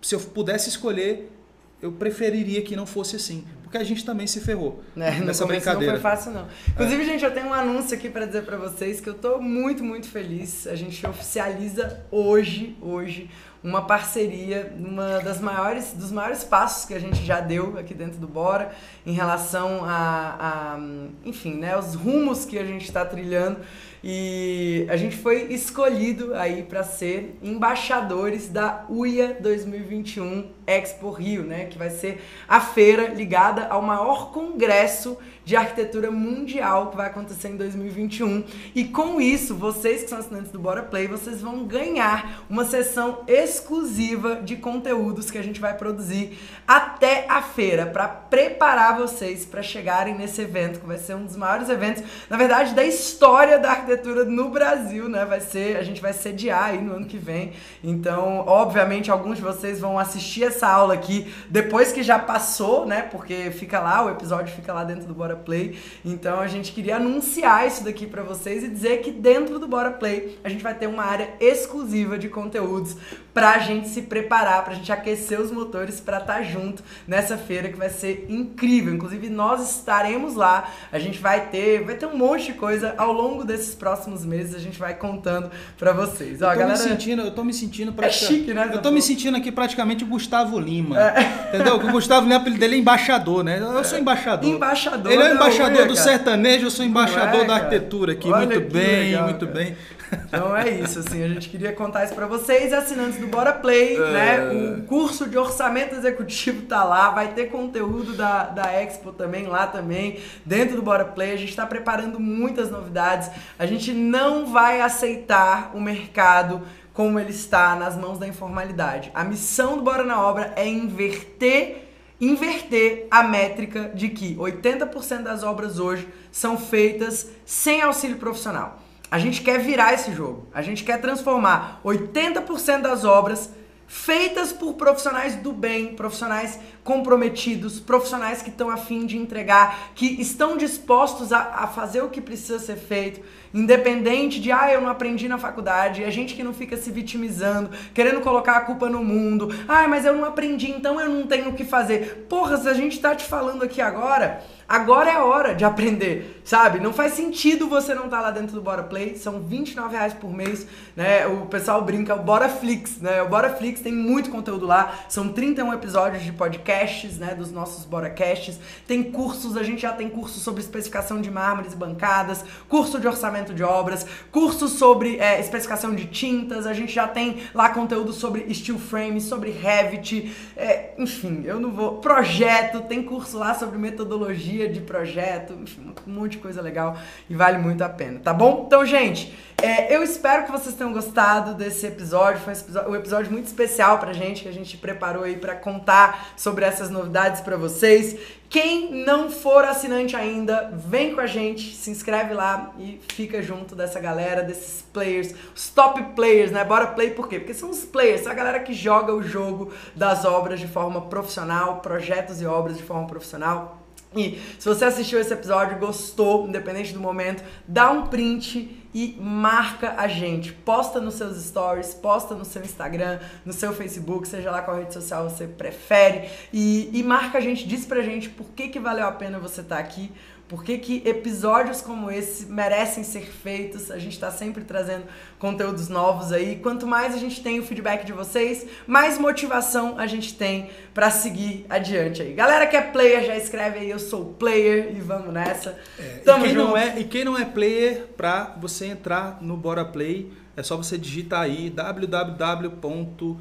se eu pudesse escolher, eu preferiria que não fosse assim, porque a gente também se ferrou é, nessa brincadeira. Não foi fácil não. Inclusive, é. gente, eu tenho um anúncio aqui para dizer para vocês que eu tô muito, muito feliz. A gente oficializa hoje, hoje, uma parceria, uma das maiores, dos maiores passos que a gente já deu aqui dentro do Bora em relação a, a enfim, né, os rumos que a gente está trilhando e a gente foi escolhido aí para ser embaixadores da UIA 2021 Expo Rio, né, que vai ser a feira ligada ao maior congresso de arquitetura mundial que vai acontecer em 2021. E com isso, vocês que são assinantes do Bora Play, vocês vão ganhar uma sessão exclusiva de conteúdos que a gente vai produzir até a feira para preparar vocês para chegarem nesse evento, que vai ser um dos maiores eventos, na verdade, da história da arquitetura no Brasil, né? Vai ser, a gente vai sediar aí no ano que vem. Então, obviamente, alguns de vocês vão assistir essa aula aqui depois que já passou, né? Porque fica lá, o episódio fica lá dentro do Bora Play. Então a gente queria anunciar isso daqui para vocês e dizer que dentro do Bora Play a gente vai ter uma área exclusiva de conteúdos pra gente se preparar, pra gente aquecer os motores para estar tá junto nessa feira que vai ser incrível. Inclusive nós estaremos lá. A gente vai ter, vai ter um monte de coisa ao longo desses próximos meses, a gente vai contando para vocês. Ó, eu tô galera... me sentindo, eu tô me sentindo pra... É chique, né? Eu tô me sentindo aqui praticamente o Gustavo Lima. É. Entendeu? O Gustavo Lima, dele é embaixador, né? Eu sou embaixador. Embaixador. Ele é o embaixador do sertanejo, eu sou embaixador é, da arquitetura aqui. Olha muito bem, legal, muito cara. bem. Então é isso, assim, a gente queria contar isso para vocês, assinantes do Bora Play, é... né? O curso de orçamento executivo tá lá, vai ter conteúdo da, da Expo também lá também, dentro do Bora Play. A gente está preparando muitas novidades. A gente não vai aceitar o mercado como ele está nas mãos da informalidade. A missão do Bora na Obra é inverter inverter a métrica de que 80% das obras hoje são feitas sem auxílio profissional. A gente quer virar esse jogo. A gente quer transformar 80% das obras feitas por profissionais do bem, profissionais comprometidos, profissionais que estão afim de entregar, que estão dispostos a, a, fazer o que precisa ser feito. independente de, ah, eu não aprendi na faculdade, a gente que não fica se vitimizando, querendo colocar a culpa no mundo, ah, mas eu não aprendi, então eu não tenho o que fazer. Porra, se a gente tá te falando aqui agora, Agora é hora de aprender, sabe? Não faz sentido você não estar tá lá dentro do Bora Play. São 29 reais por mês, né? O pessoal brinca, o Bora Flix, né? O Bora Flix tem muito conteúdo lá. São 31 episódios de podcasts, né? Dos nossos Boracasts. Tem cursos, a gente já tem curso sobre especificação de mármores e bancadas, curso de orçamento de obras, curso sobre é, especificação de tintas. A gente já tem lá conteúdo sobre steel frame, sobre Revit, é, enfim, eu não vou. Projeto, tem curso lá sobre metodologia de projeto, enfim, um monte de coisa legal e vale muito a pena, tá bom? Então, gente, é, eu espero que vocês tenham gostado desse episódio. Foi um episódio muito especial pra gente, que a gente preparou aí para contar sobre essas novidades para vocês. Quem não for assinante ainda, vem com a gente, se inscreve lá e fica junto dessa galera, desses players, os top players, né? Bora play por quê? Porque são os players, são a galera que joga o jogo das obras de forma profissional, projetos e obras de forma profissional. E se você assistiu esse episódio, gostou, independente do momento, dá um print e marca a gente. Posta nos seus stories, posta no seu Instagram, no seu Facebook, seja lá qual rede social você prefere. E, e marca a gente, diz pra gente por que, que valeu a pena você estar tá aqui por que, que episódios como esse merecem ser feitos? A gente está sempre trazendo conteúdos novos aí. Quanto mais a gente tem o feedback de vocês, mais motivação a gente tem para seguir adiante aí. Galera que é player, já escreve aí, eu sou player e vamos nessa. É, Tamo e, quem junto. Não é, e quem não é player, para você entrar no Bora Play, é só você digitar aí www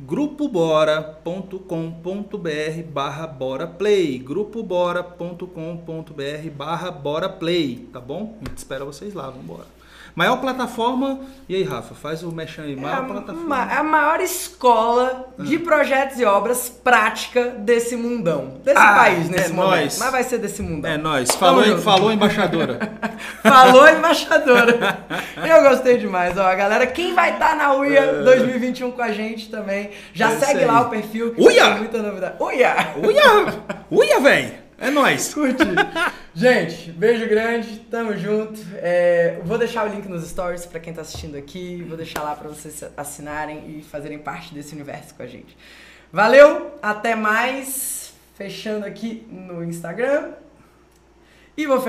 grupobora.com.br barra bora play grupobora.com.br barra bora play tá bom? a gente espera vocês lá, vamos embora Maior plataforma. E aí, Rafa, faz o mexão aí. Maior é a, plataforma. a maior escola de ah. projetos e obras prática desse mundão. Desse ah, país, nesse é momento. Nós. Mas vai ser desse mundão. É nós. Falou, falou embaixadora. falou embaixadora. Eu gostei demais. Ó, galera, quem vai estar tá na UIA 2021 é. com a gente também, já é segue lá o perfil. Uia! muita novidade. Uia! Uia! Uia, velho! É nóis. Curti. Gente, beijo grande, tamo junto. É, vou deixar o link nos stories para quem tá assistindo aqui. Vou deixar lá para vocês assinarem e fazerem parte desse universo com a gente. Valeu, até mais. Fechando aqui no Instagram. E vou fechar.